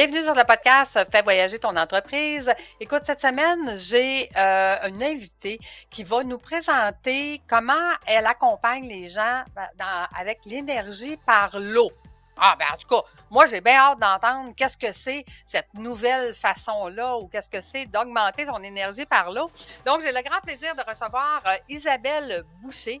Bienvenue sur le podcast Fais voyager ton entreprise. Écoute, cette semaine, j'ai euh, une invitée qui va nous présenter comment elle accompagne les gens avec l'énergie par l'eau. Ah, ben en tout cas, moi, j'ai bien hâte d'entendre qu'est-ce que c'est cette nouvelle façon-là ou qu'est-ce que c'est d'augmenter son énergie par l'eau. Donc, j'ai le grand plaisir de recevoir euh, Isabelle Boucher,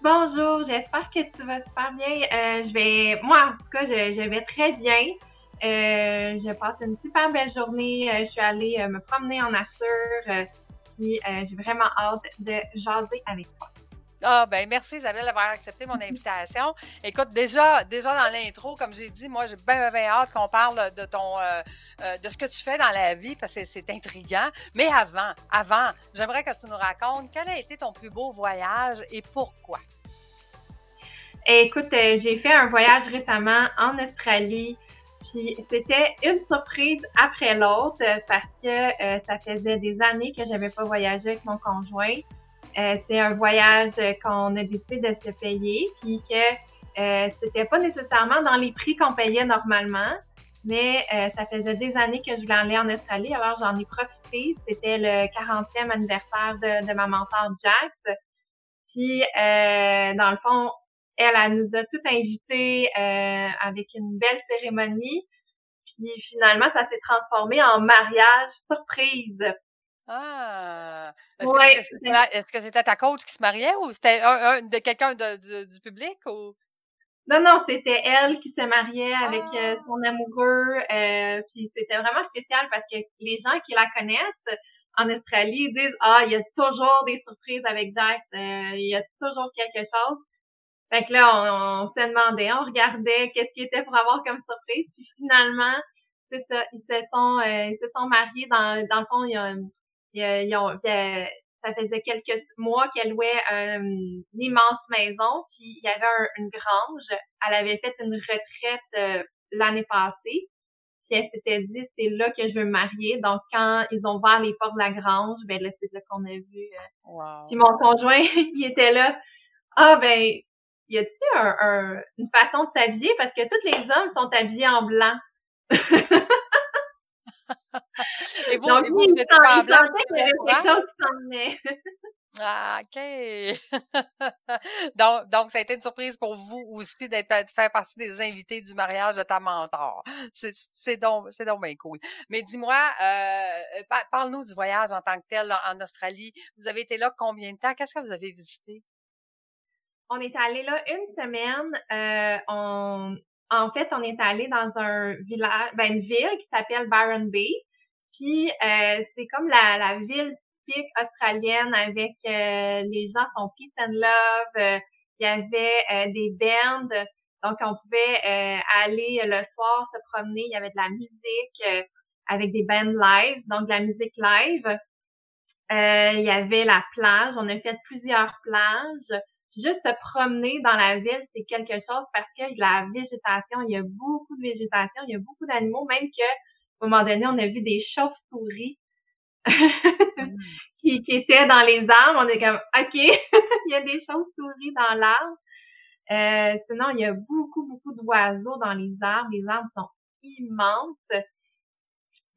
Bonjour, j'espère que tu vas super bien. Euh, je vais, moi en tout cas, je, vais très bien. Euh, je passe une super belle journée. Euh, je suis allée me promener en nature. puis j'ai vraiment hâte de jaser avec toi. Ah ben merci Isabelle d'avoir accepté mon invitation. Écoute, déjà, déjà dans l'intro, comme j'ai dit, moi j'ai bien, hâte qu'on parle de ton de ce que tu fais dans la vie parce que c'est intriguant. Mais avant, avant, j'aimerais que tu nous racontes quel a été ton plus beau voyage et pourquoi? Écoute, euh, j'ai fait un voyage récemment en Australie. Puis c'était une surprise après l'autre euh, parce que euh, ça faisait des années que j'avais pas voyagé avec mon conjoint. C'est un voyage qu'on a décidé de se payer, puis que euh, c'était pas nécessairement dans les prix qu'on payait normalement, mais ça faisait des années que je voulais aller en Australie, alors j'en ai profité. C'était le 40e anniversaire de, de ma mentor Jax. Puis dans le fond, elle, elle nous a tout invités euh, avec une belle cérémonie. Puis finalement, ça s'est transformé en mariage surprise. Ah! Est-ce que c'était ta coach qui se mariait ou c'était un, de quelqu'un du public ou? Non, non, c'était elle qui se mariait avec euh, ah! son amoureux. Euh, puis c'était vraiment spécial parce que les gens qui la connaissent en Australie disent Ah, il y a toujours des surprises avec Jack, il y a toujours quelque chose. Fait que là, on, se demandait, on regardait qu'est-ce qui était pour avoir comme surprise. Puis finalement, c'est ça, ils se sont, euh, ils se sont mariés dans, dans le fond, ils ont, ça faisait quelques mois qu'elle louait une immense maison, puis il y avait une grange. Elle avait fait une retraite euh, l'année passée. Puis elle s'était dit, c'est là que je veux me marier. Donc, quand ils ont ouvert les portes de la grange, ben là, c'est là qu'on a vu. Euh, puis mon conjoint, il était là. Ah, ben, y a-t-il un, une façon de s'habiller? Parce que tous les hommes sont habillés en blanc. et vous, donc, et vous, vous êtes pas en blanc? Ah, OK. donc, donc, ça a été une surprise pour vous aussi d'être de faire partie des invités du mariage de ta mentor. C'est donc, c'est donc bien cool. Mais dis-moi, euh, parle-nous du voyage en tant que tel en Australie. Vous avez été là combien de temps? Qu'est-ce que vous avez visité? On est allé là une semaine. Euh, on, en fait, on est allé dans un village, ben, une ville qui s'appelle Byron Bay. Puis euh, c'est comme la, la ville typique australienne avec euh, les gens sont peace and love. Il y avait des bands, donc on pouvait aller le soir se promener. Il y avait de la musique avec des bands live, donc de la musique live. il y avait la plage. On a fait plusieurs plages juste se promener dans la ville, c'est quelque chose parce que la végétation, il y a beaucoup de végétation, il y a beaucoup d'animaux, même que à un moment donné, on a vu des chauves-souris qui, étaient dans les arbres. On est comme OK, il y a des chauves-souris dans l'arbre. Euh, sinon, il y a beaucoup, beaucoup d'oiseaux dans les arbres. Les arbres sont immenses.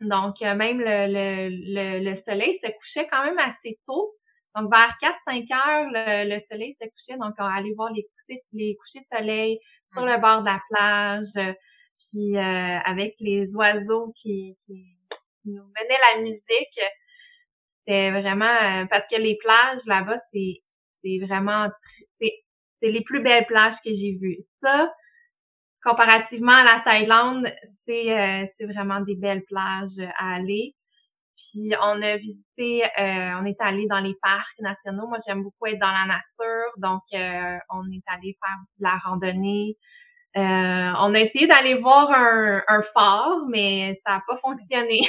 Donc, euh, même le, le, le soleil se couchait quand même assez tôt. Donc, vers 4-5 heures, le, soleil se couchait. Donc, on allait voir les couchers, les couchers de soleil sur le bord de la plage, puis euh, avec les oiseaux qui, qui, nous menaient la musique. C'était vraiment... Euh, parce que les plages, là-bas, c'est c'est vraiment... C'est les plus belles plages que j'ai vues. Ça, comparativement à la Thaïlande, c'est euh, c'est vraiment des belles plages à aller. Puis on a visité, euh, on est allé dans les parcs nationaux. Moi, j'aime beaucoup être dans la nature, donc euh, on est allé faire de la randonnée. on a essayé d'aller voir un, un phare, mais ça n'a pas fonctionné.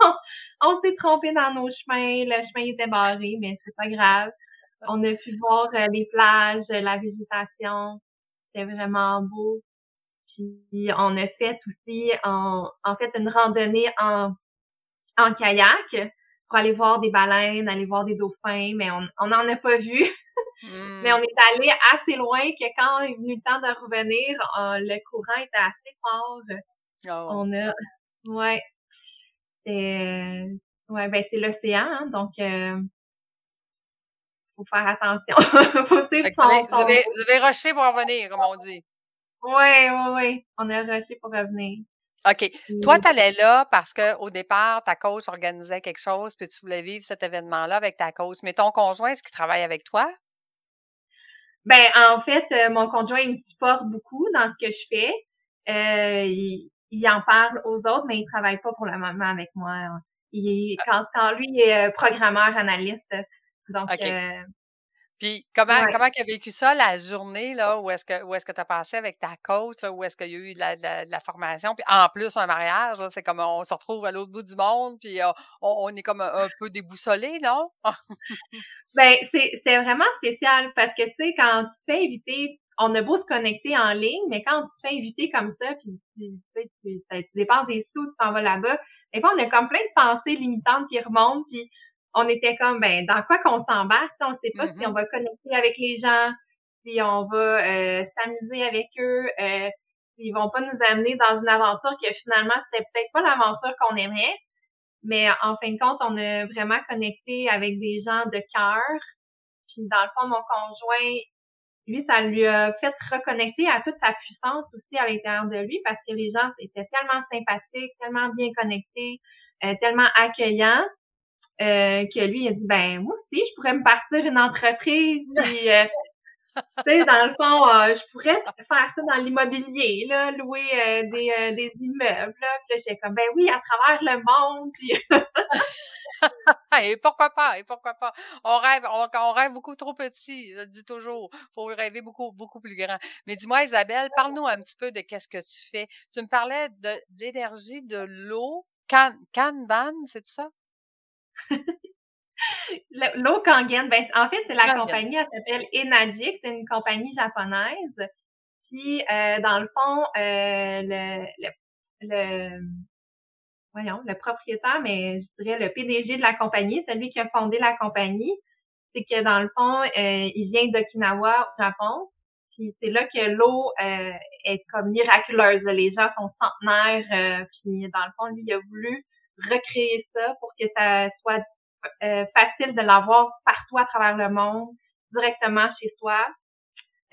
on s'est trompé dans nos chemins, le chemin était barré, mais c'est pas grave. On a pu voir les plages, la végétation. C'était vraiment beau. Puis on a fait aussi en, en fait une randonnée en, en kayak pour aller voir des baleines, aller voir des dauphins, mais on n'en a pas vu. Mais on est allé assez loin que quand il est venu le temps de revenir, euh, le courant était assez fort. Oh. On a, ouais, c'est, ouais, ben c'est l'océan, hein, donc euh, faut faire attention. faut son, vous, avez, vous avez rushé pour revenir, comme on dit. Oui, oui, oui. On a rushé pour revenir. OK. Toi, tu allais là parce qu'au départ, ta coach organisait quelque chose, puis tu voulais vivre cet événement-là avec ta coach. Mais ton conjoint, est-ce qu'il travaille avec toi? Ben, en fait, euh, mon conjoint, il me supporte beaucoup dans ce que je fais. Euh, il, en parle aux autres, mais il travaille pas pour le moment avec moi. Il, ah. quand, lui, il est euh, programmeur, analyste. Donc, puis comment comment tu as vécu ça la journée là où est-ce que où est-ce que tu as passé avec ta coach où est-ce qu'il y a eu de la, formation? Puis en plus un mariage c'est comme on se retrouve à l'autre bout du monde puis on, est comme un, peu déboussolé non? Ben c'est vraiment spécial parce que tu sais quand tu te fais inviter on a beau se connecter en ligne mais quand tu te fais inviter comme ça puis tu sais tu, tu, dépenses des sous tu t'en vas là-bas et puis on a comme plein de pensées limitantes qui remontent puis on était comme, ben, dans quoi qu'on s'embarque? On ne sait pas si on mm-hmm. va connecter avec les gens, si on va euh, s'amuser avec eux, euh, s'ils vont pas nous amener dans une aventure que finalement, c'était peut-être pas l'aventure qu'on aimerait. Mais en fin de compte, on a vraiment connecté avec des gens de cœur. Puis dans le fond, mon conjoint, lui, ça lui a fait reconnecter à toute sa puissance aussi à l'intérieur de lui parce que les gens étaient tellement sympathiques, tellement bien connectés, euh, tellement accueillants euh, que lui, il a dit, ben, moi aussi, je pourrais me partir une entreprise, puis, euh, tu sais, dans le fond, euh, je pourrais faire ça dans l'immobilier, là, louer des, des immeubles, là. Puis là, j'étais comme, ben oui, à travers le monde, puis... et pourquoi pas, et pourquoi pas. On rêve, on, rêve beaucoup trop petit, je le dis toujours. faut rêver beaucoup, beaucoup plus grand. Mais dis-moi, Isabelle, parle-nous un petit peu de qu'est-ce que tu fais. Tu me parlais de, l'énergie de l'eau, Can, Kanban, c'est tout ça? L'eau Kangen, ben, en fait, c'est la compagnie, elle s'appelle Enadic, c'est une compagnie japonaise. Puis, euh, dans le fond, euh, le, le, le, voyons, le propriétaire, mais je dirais le PDG de la compagnie, celui qui a fondé la compagnie, c'est que dans le fond, euh, il vient d'Okinawa au Japon. Puis c'est là que l'eau euh, est comme miraculeuse. Les gens sont centenaires. puis dans le fond, lui, il a voulu recréer ça pour que ça soit euh, facile de l'avoir partout à travers le monde, directement chez soi,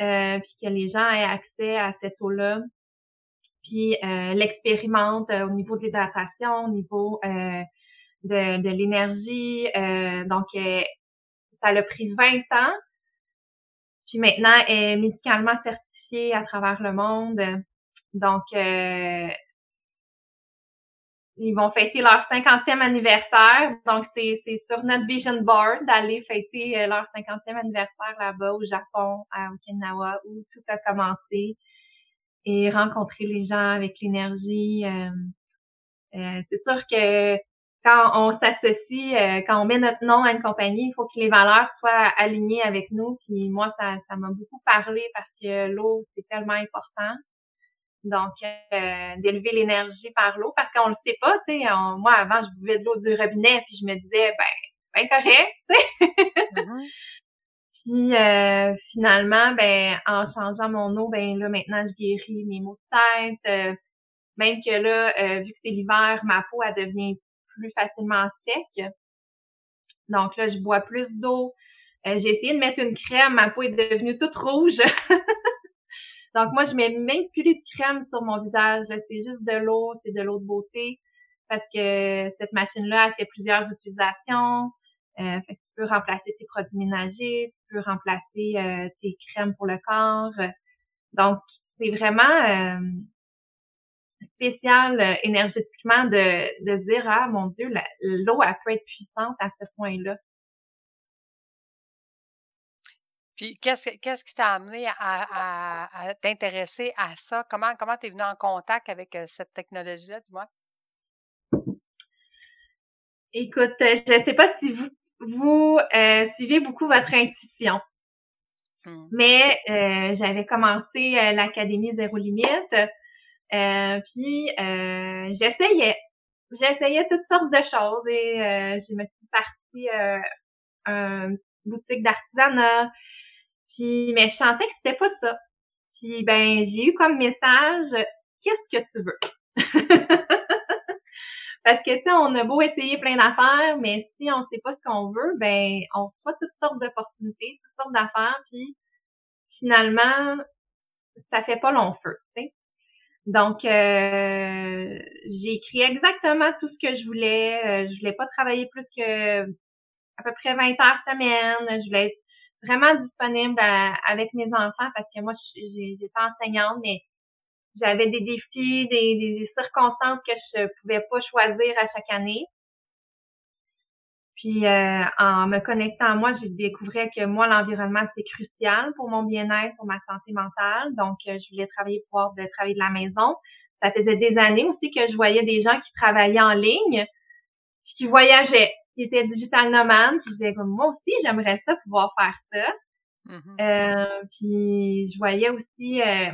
euh, puis que les gens aient accès à cette eau-là, puis euh, l'expérimente au niveau de l'hydratation, au niveau de, de l'énergie. donc, ça a pris 20 ans, puis maintenant, est médicalement certifiée à travers le monde. Donc, ils vont fêter leur 50e anniversaire. Donc, c'est sur notre vision board d'aller fêter euh, leur 50e anniversaire là-bas au Japon, à Okinawa, où tout a commencé et rencontrer les gens avec l'énergie. Euh, euh, c'est sûr que quand on s'associe, quand on met notre nom à une compagnie, il faut que les valeurs soient alignées avec nous. Puis moi, ça ça m'a beaucoup parlé parce que l'eau, c'est tellement important. Donc, euh, d'élever l'énergie par l'eau, parce qu'on le sait pas, tu sais. Moi, avant, je buvais de l'eau du robinet, puis je me disais, ben, ben correct, tu sais. Mm-hmm. Puis euh, finalement, ben, en changeant mon eau, ben là, maintenant, je guéris mes maux de tête. Euh, même que là, vu que c'est l'hiver, ma peau, elle devient plus facilement sec. Donc là, je bois plus d'eau. j'ai essayé de mettre une crème, ma peau est devenue toute rouge. Donc, moi, je mets même plus de crème sur mon visage. C'est juste de l'eau, c'est de l'eau de beauté. Parce que cette machine-là, elle fait plusieurs utilisations. Euh, fait que tu peux remplacer tes produits ménagers, tu peux remplacer euh, tes crèmes pour le corps. Donc, c'est vraiment euh, spécial euh, énergétiquement de, de dire, ah mon Dieu, l'eau, elle peut être puissante à ce point-là. Puis qu'est-ce, qu'est-ce qui t'a amené à, t'intéresser à ça? Comment comment tu es venu en contact avec cette technologie-là, dis-moi? Écoute, je ne sais pas si vous, vous suivez beaucoup votre intuition. Mmh. Mais j'avais commencé l'Académie Zéro Limite. puis j'essayais. J'essayais toutes sortes de choses et je me suis partie une boutique d'artisanat. Puis, mais je sentais que c'était pas ça. Puis, ben, j'ai eu comme message, qu'est-ce que tu veux? Parce que, tu sais, on a beau essayer plein d'affaires, mais si on sait pas ce qu'on veut, ben, on voit toutes sortes d'opportunités, toutes sortes d'affaires, puis finalement, ça fait pas long feu, tu sais. Donc, euh, j'ai écrit exactement tout ce que je voulais. Euh, je voulais pas travailler plus que à peu près 20 heures semaine. Je voulais être vraiment disponible avec mes enfants parce que moi, j'étais enseignante, mais j'avais des défis, des, des, circonstances que je pouvais pas choisir à chaque année. Puis euh, en me connectant à moi, j'ai découvert que moi, l'environnement, c'est crucial pour mon bien-être, pour ma santé mentale. Donc, euh, je voulais travailler pouvoir de travailler de la maison. Ça faisait des années aussi que je voyais des gens qui travaillaient en ligne, qui voyageaient qui était digital nomade. Je disais, moi aussi, j'aimerais ça pouvoir faire ça. Mm-hmm. euh, puis je voyais aussi, euh,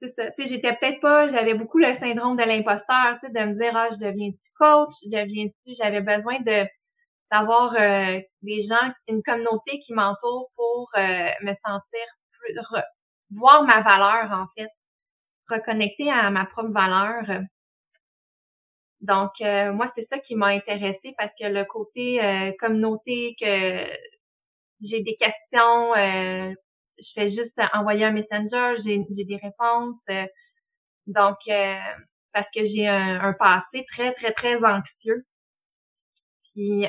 c'est ça, tu sais, j'étais peut-être pas, j'avais beaucoup le syndrome de l'imposteur, tu sais, de me dire, ah, je deviens-tu coach, je deviens-tu, j'avais besoin de d'avoir euh, des gens, une communauté qui m'entoure pour euh, me sentir plus, voir ma valeur en fait, reconnecter à ma propre valeur. Donc, euh, moi, c'est ça qui m'a intéressée parce que le côté euh, communauté, que j'ai des questions, euh, je fais juste envoyer un messenger, j'ai des réponses. donc, parce que j'ai un, passé très, très, très anxieux. Puis,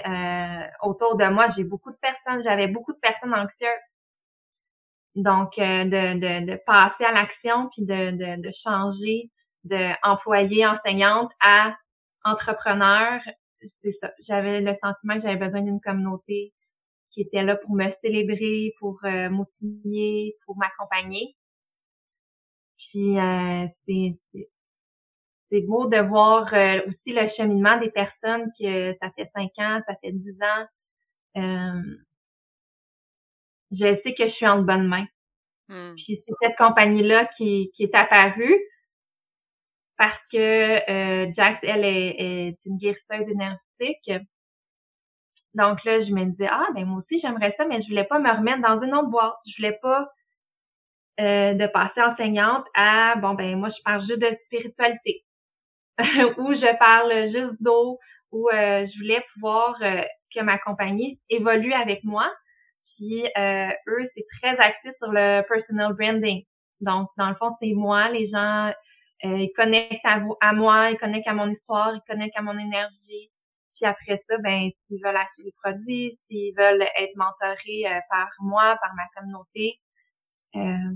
autour de moi, j'ai beaucoup de personnes, j'avais beaucoup de personnes anxieuses. Donc, de, de, de passer à l'action, puis de, de, de changer de enseignante à entrepreneur, c'est ça. J'avais le sentiment que j'avais besoin d'une communauté qui était là pour me célébrer, pour euh, m'outiller, pour m'accompagner. Puis euh, c'est c'est beau de voir euh, aussi le cheminement des personnes que ça fait cinq ans, ça fait dix ans. Euh, je sais que je suis en bonne main. Hmm. Puis c'est cette compagnie-là qui, qui est apparue parce que euh, Jax, elle, est, une guérisseuse énergétique. Donc là, je me disais, ah, ben moi aussi, j'aimerais ça, mais je voulais pas me remettre dans une autre boîte. Je voulais pas euh, de passer enseignante à, bon, ben moi, je parle juste de spiritualité. ou je parle juste d'eau, ou euh, je voulais pouvoir euh, que ma compagnie évolue avec moi. Puis eux, c'est très axé sur le personal branding. Donc, dans le fond, c'est moi, les gens euh, ils connectent à, à moi, ils connectent à mon histoire, ils connectent à mon énergie. Puis après ça, ben, s'ils veulent acheter des produits, s'ils veulent être mentorés euh, par moi, par ma communauté, euh,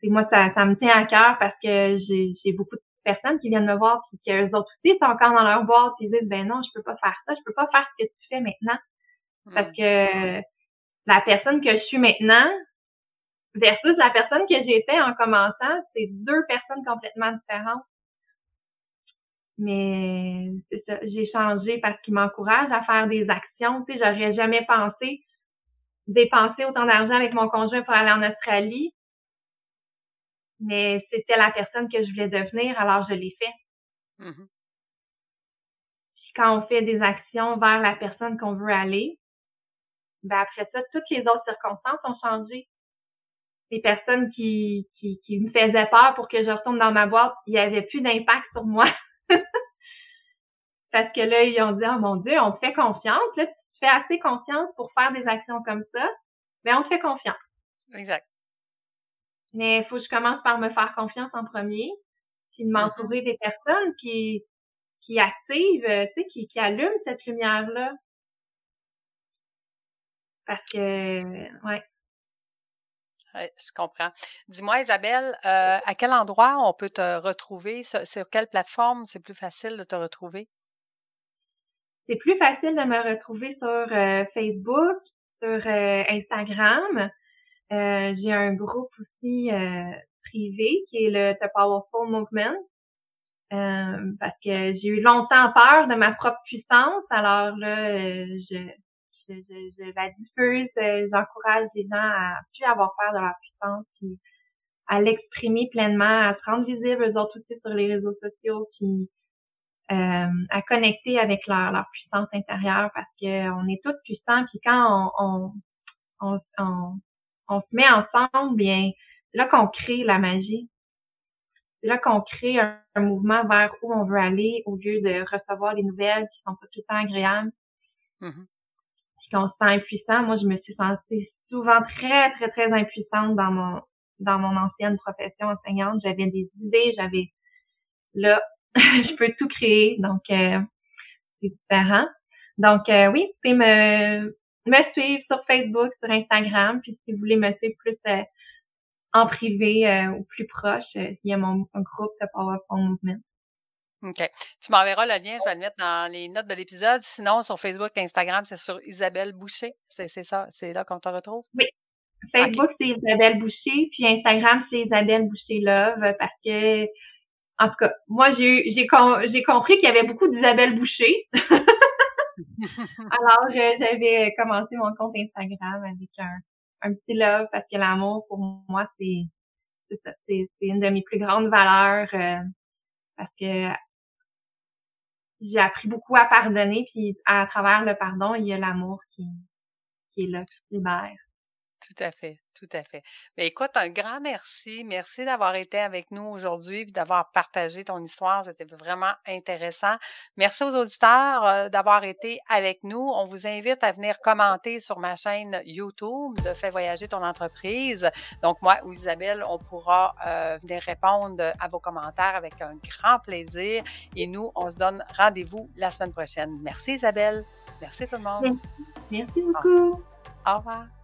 c'est moi, ça, ça me tient à cœur parce que j'ai beaucoup de personnes qui viennent me voir puis qu'eux autres aussi sont encore dans leur boîte ils disent ben non, je peux pas faire ça, je peux pas faire ce que tu fais maintenant. Parce hmm. que la personne que je suis maintenant, versus la personne que j'étais en commençant, c'est deux personnes complètement différentes. Mais c'est ça, j'ai changé parce qu'il m'encourage à faire des actions. Tu sais, j'aurais jamais pensé dépenser autant d'argent avec mon conjoint pour aller en Australie. Mais c'était la personne que je voulais devenir, alors je l'ai fait. Mm-hmm. quand on fait des actions vers la personne qu'on veut aller, ben après ça, toutes les autres circonstances ont changé les personnes qui, qui, qui me faisaient peur pour que je retourne dans ma boîte, il n'y avait plus d'impact sur moi. Parce que là, ils ont dit, oh mon Dieu, on te fait confiance. Là, tu te fais assez confiance pour faire des actions comme ça. Mais on te fait confiance. Exact. Mais il faut que je commence par me faire confiance en premier, puis de m'entourer des personnes qui, qui activent, tu sais, qui, qui allument cette lumière-là. Parce que, ouais, je comprends. Dis-moi, Isabelle, euh, à quel endroit on peut te retrouver? Sur, quelle plateforme c'est plus facile de te retrouver? C'est plus facile de me retrouver sur euh, Facebook, sur Instagram. j'ai un groupe aussi privé qui est le The Powerful Movement. parce que j'ai eu longtemps peur de ma propre puissance. Alors là, je, je, je, la diffuse, j'encourage les gens à plus avoir peur de leur puissance, puis à l'exprimer pleinement, à se rendre visible eux autres aussi sur les réseaux sociaux, puis euh, à connecter avec leur, leur puissance intérieure parce qu'on est tous puissants, puis quand on, on, on, on, se met ensemble, bien, c'est là qu'on crée la magie. C'est là qu'on crée un, mouvement vers où on veut aller au lieu de recevoir des nouvelles qui sont pas tout le temps agréables. Mm-hmm. Qu'on se sent impuissant. Moi, je me suis sentie souvent très, très, très impuissante dans mon dans mon ancienne profession enseignante. J'avais des idées, j'avais là, je peux tout créer, donc euh, c'est différent. Donc euh, oui, vous pouvez me, me suivre sur Facebook, sur Instagram, puis si vous voulez me suivre plus euh, en privé ou plus proche, il y a mon groupe de Powerful Movement. OK. Tu m'enverras le lien, je vais le mettre dans les notes de l'épisode. Sinon, sur Facebook et Instagram, c'est sur Isabelle Boucher. C'est ça, c'est là qu'on te retrouve? Oui, Facebook, c'est Isabelle Boucher, puis Instagram, c'est Isabelle Boucher Love, parce que, en tout cas, moi, j'ai j'ai j'ai compris qu'il y avait beaucoup d'Isabelle Boucher. Alors, j'avais commencé mon compte Instagram avec un, un petit love, parce que l'amour, pour moi, c'est c'est une de mes plus grandes valeurs, euh, parce que j'ai appris beaucoup à pardonner, puis à travers le pardon, il y a l'amour qui, qui est là, qui libère. Tout à fait, tout à fait. Mais ben, écoute, un grand merci. Merci d'avoir été avec nous aujourd'hui et d'avoir partagé ton histoire. C'était vraiment intéressant. Merci aux auditeurs euh, d'avoir été avec nous. On vous invite à venir commenter sur ma chaîne YouTube de Fais voyager ton entreprise. Donc, moi ou Isabelle, on pourra euh, venir répondre à vos commentaires avec un grand plaisir. Et nous, on se donne rendez-vous la semaine prochaine. Merci Isabelle. Merci tout le monde. Merci beaucoup. Au revoir.